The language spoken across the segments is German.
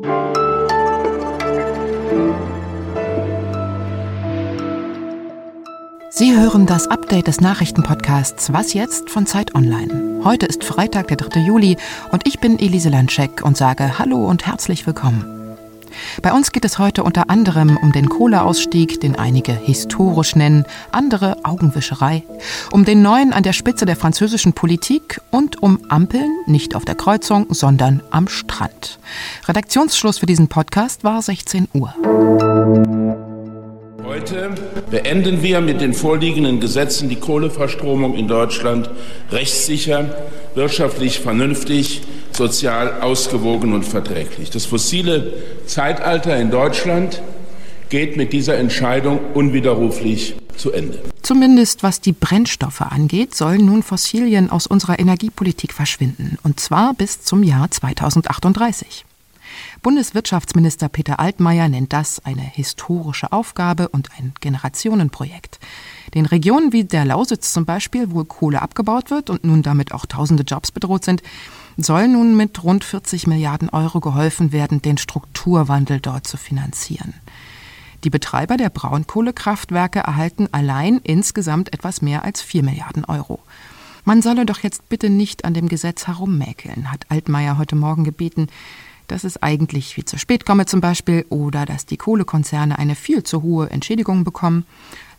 Sie hören das Update des Nachrichtenpodcasts Was jetzt von Zeit Online. Heute ist Freitag, der 3. Juli und ich bin Elise Landscheck und sage Hallo und herzlich willkommen. Bei uns geht es heute unter anderem um den Kohleausstieg, den einige historisch nennen, andere Augenwischerei, um den neuen an der Spitze der französischen Politik und um Ampeln, nicht auf der Kreuzung, sondern am Strand. Redaktionsschluss für diesen Podcast war 16 Uhr. Heute beenden wir mit den vorliegenden Gesetzen die Kohleverstromung in Deutschland rechtssicher, wirtschaftlich vernünftig, sozial ausgewogen und verträglich. Das fossile Zeitalter in Deutschland geht mit dieser Entscheidung unwiderruflich zu Ende. Zumindest was die Brennstoffe angeht, sollen nun Fossilien aus unserer Energiepolitik verschwinden, und zwar bis zum Jahr 2038. Bundeswirtschaftsminister Peter Altmaier nennt das eine historische Aufgabe und ein Generationenprojekt. Den Regionen wie der Lausitz zum Beispiel, wo Kohle abgebaut wird und nun damit auch tausende Jobs bedroht sind, soll nun mit rund 40 Milliarden Euro geholfen werden, den Strukturwandel dort zu finanzieren. Die Betreiber der Braunkohlekraftwerke erhalten allein insgesamt etwas mehr als 4 Milliarden Euro. Man solle doch jetzt bitte nicht an dem Gesetz herummäkeln, hat Altmaier heute Morgen gebeten dass es eigentlich viel zu spät komme zum Beispiel oder dass die Kohlekonzerne eine viel zu hohe Entschädigung bekommen,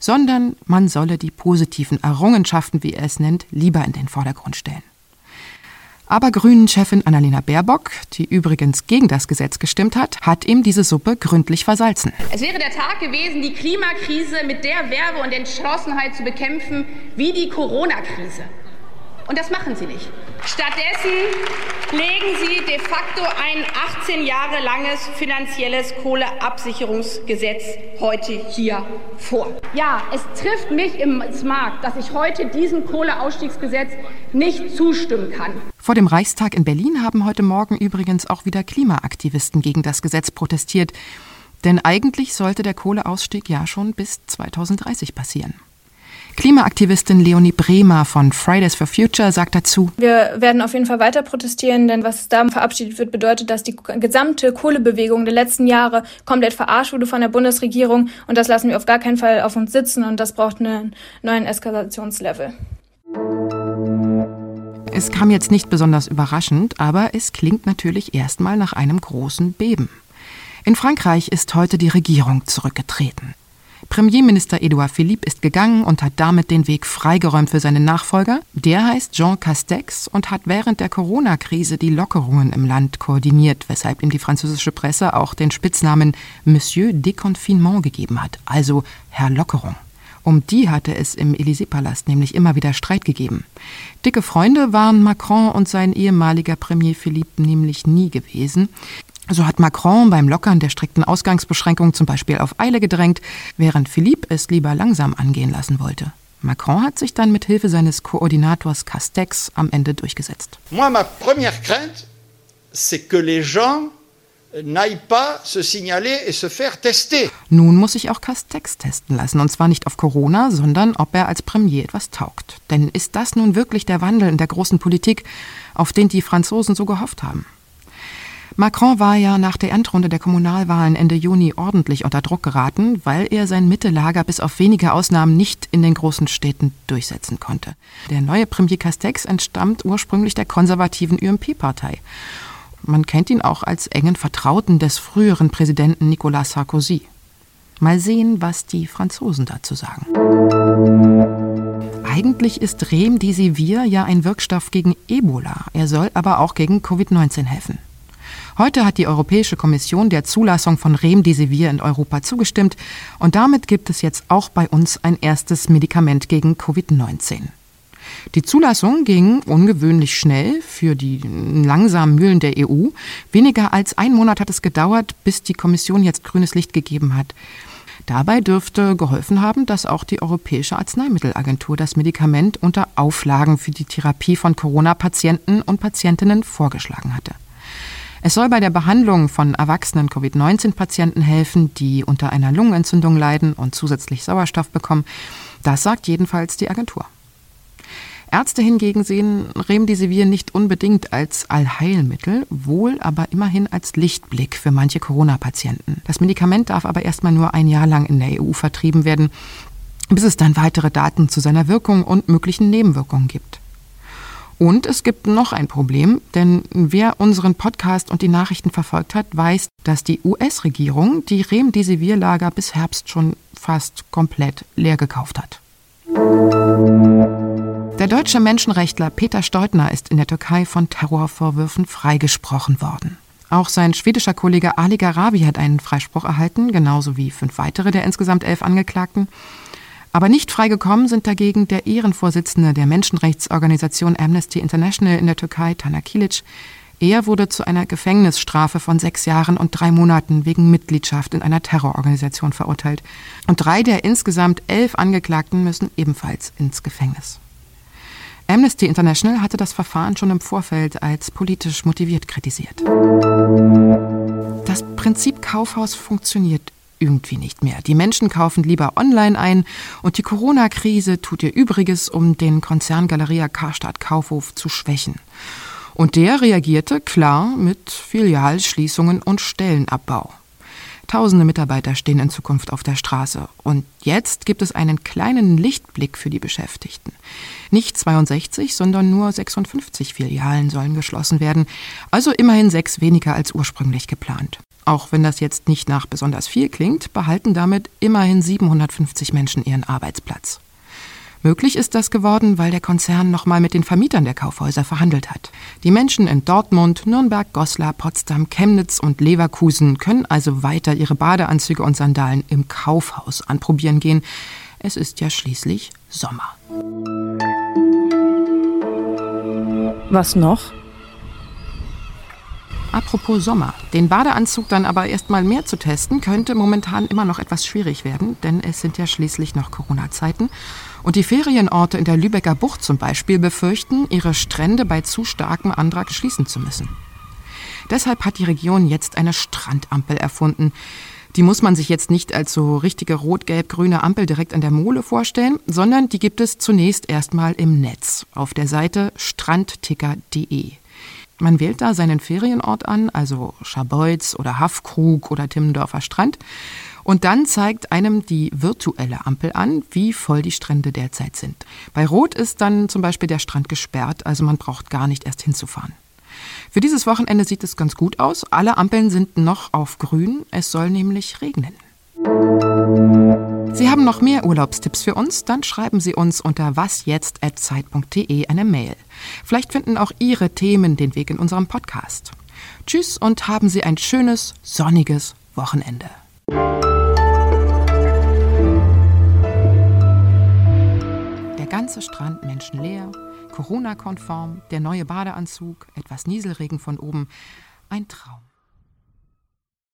sondern man solle die positiven Errungenschaften, wie er es nennt, lieber in den Vordergrund stellen. Aber Grünen-Chefin Annalena Baerbock, die übrigens gegen das Gesetz gestimmt hat, hat ihm diese Suppe gründlich versalzen. Es wäre der Tag gewesen, die Klimakrise mit der Werbe und Entschlossenheit zu bekämpfen wie die Corona-Krise. Und das machen Sie nicht. Stattdessen legen Sie de facto ein 18 Jahre langes finanzielles Kohleabsicherungsgesetz heute hier vor. Ja, es trifft mich im Mark, dass ich heute diesem Kohleausstiegsgesetz nicht zustimmen kann. Vor dem Reichstag in Berlin haben heute Morgen übrigens auch wieder Klimaaktivisten gegen das Gesetz protestiert. Denn eigentlich sollte der Kohleausstieg ja schon bis 2030 passieren. Klimaaktivistin Leonie Bremer von Fridays for Future sagt dazu, Wir werden auf jeden Fall weiter protestieren, denn was da verabschiedet wird, bedeutet, dass die gesamte Kohlebewegung der letzten Jahre komplett verarscht wurde von der Bundesregierung und das lassen wir auf gar keinen Fall auf uns sitzen und das braucht einen neuen Eskalationslevel. Es kam jetzt nicht besonders überraschend, aber es klingt natürlich erstmal nach einem großen Beben. In Frankreich ist heute die Regierung zurückgetreten. Premierminister Edouard Philippe ist gegangen und hat damit den Weg freigeräumt für seinen Nachfolger. Der heißt Jean Castex und hat während der Corona-Krise die Lockerungen im Land koordiniert, weshalb ihm die französische Presse auch den Spitznamen Monsieur Déconfinement gegeben hat, also Herr Lockerung. Um die hatte es im Élysée-Palast nämlich immer wieder Streit gegeben. Dicke Freunde waren Macron und sein ehemaliger Premier Philippe nämlich nie gewesen. So hat Macron beim Lockern der strikten Ausgangsbeschränkungen zum Beispiel auf Eile gedrängt, während Philippe es lieber langsam angehen lassen wollte. Macron hat sich dann mit Hilfe seines Koordinators Castex am Ende durchgesetzt. Moi, ma première crainte, c'est que les gens. Nun muss sich auch Castex testen lassen, und zwar nicht auf Corona, sondern ob er als Premier etwas taugt. Denn ist das nun wirklich der Wandel in der großen Politik, auf den die Franzosen so gehofft haben? Macron war ja nach der Endrunde der Kommunalwahlen Ende Juni ordentlich unter Druck geraten, weil er sein Mittelager bis auf wenige Ausnahmen nicht in den großen Städten durchsetzen konnte. Der neue Premier Castex entstammt ursprünglich der konservativen UMP-Partei. Man kennt ihn auch als engen Vertrauten des früheren Präsidenten Nicolas Sarkozy. Mal sehen, was die Franzosen dazu sagen. Eigentlich ist Remdesivir ja ein Wirkstoff gegen Ebola. Er soll aber auch gegen Covid-19 helfen. Heute hat die Europäische Kommission der Zulassung von Remdesivir in Europa zugestimmt und damit gibt es jetzt auch bei uns ein erstes Medikament gegen Covid-19. Die Zulassung ging ungewöhnlich schnell für die langsamen Mühlen der EU. Weniger als ein Monat hat es gedauert, bis die Kommission jetzt grünes Licht gegeben hat. Dabei dürfte geholfen haben, dass auch die Europäische Arzneimittelagentur das Medikament unter Auflagen für die Therapie von Corona-Patienten und Patientinnen vorgeschlagen hatte. Es soll bei der Behandlung von erwachsenen Covid-19-Patienten helfen, die unter einer Lungenentzündung leiden und zusätzlich Sauerstoff bekommen. Das sagt jedenfalls die Agentur. Ärzte hingegen sehen Remdesivir nicht unbedingt als Allheilmittel, wohl aber immerhin als Lichtblick für manche Corona-Patienten. Das Medikament darf aber erstmal nur ein Jahr lang in der EU vertrieben werden, bis es dann weitere Daten zu seiner Wirkung und möglichen Nebenwirkungen gibt. Und es gibt noch ein Problem, denn wer unseren Podcast und die Nachrichten verfolgt hat, weiß, dass die US-Regierung die Remdesivir-Lager bis Herbst schon fast komplett leer gekauft hat. Der deutsche Menschenrechtler Peter Steutner ist in der Türkei von Terrorvorwürfen freigesprochen worden. Auch sein schwedischer Kollege Ali Garabi hat einen Freispruch erhalten, genauso wie fünf weitere der insgesamt elf Angeklagten. Aber nicht freigekommen sind dagegen der Ehrenvorsitzende der Menschenrechtsorganisation Amnesty International in der Türkei, Tana Kilic. Er wurde zu einer Gefängnisstrafe von sechs Jahren und drei Monaten wegen Mitgliedschaft in einer Terrororganisation verurteilt. Und drei der insgesamt elf Angeklagten müssen ebenfalls ins Gefängnis. Amnesty International hatte das Verfahren schon im Vorfeld als politisch motiviert kritisiert. Das Prinzip Kaufhaus funktioniert irgendwie nicht mehr. Die Menschen kaufen lieber online ein und die Corona-Krise tut ihr Übriges, um den Konzern Galeria Karstadt Kaufhof zu schwächen. Und der reagierte klar mit Filialschließungen und Stellenabbau. Tausende Mitarbeiter stehen in Zukunft auf der Straße. Und jetzt gibt es einen kleinen Lichtblick für die Beschäftigten. Nicht 62, sondern nur 56 Filialen sollen geschlossen werden. Also immerhin sechs weniger als ursprünglich geplant. Auch wenn das jetzt nicht nach besonders viel klingt, behalten damit immerhin 750 Menschen ihren Arbeitsplatz. Möglich ist das geworden, weil der Konzern nochmal mit den Vermietern der Kaufhäuser verhandelt hat. Die Menschen in Dortmund, Nürnberg, Goslar, Potsdam, Chemnitz und Leverkusen können also weiter ihre Badeanzüge und Sandalen im Kaufhaus anprobieren gehen. Es ist ja schließlich Sommer. Was noch? Apropos Sommer. Den Badeanzug dann aber erstmal mehr zu testen, könnte momentan immer noch etwas schwierig werden, denn es sind ja schließlich noch Corona-Zeiten. Und die Ferienorte in der Lübecker Bucht zum Beispiel befürchten, ihre Strände bei zu starkem Andrang schließen zu müssen. Deshalb hat die Region jetzt eine Strandampel erfunden. Die muss man sich jetzt nicht als so richtige rot-gelb-grüne Ampel direkt an der Mole vorstellen, sondern die gibt es zunächst erstmal im Netz auf der Seite strandticker.de. Man wählt da seinen Ferienort an, also Scharbeutz oder Haffkrug oder Timmendorfer Strand. Und dann zeigt einem die virtuelle Ampel an, wie voll die Strände derzeit sind. Bei Rot ist dann zum Beispiel der Strand gesperrt, also man braucht gar nicht erst hinzufahren. Für dieses Wochenende sieht es ganz gut aus. Alle Ampeln sind noch auf grün. Es soll nämlich regnen. Sie haben noch mehr Urlaubstipps für uns? Dann schreiben Sie uns unter wasjetzt.zeit.de eine Mail. Vielleicht finden auch Ihre Themen den Weg in unserem Podcast. Tschüss und haben Sie ein schönes, sonniges Wochenende. Der ganze Strand menschenleer, Corona-konform, der neue Badeanzug, etwas Nieselregen von oben. Ein Traum.